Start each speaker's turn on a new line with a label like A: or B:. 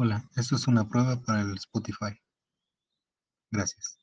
A: Hola, esto es una prueba para el Spotify. Gracias.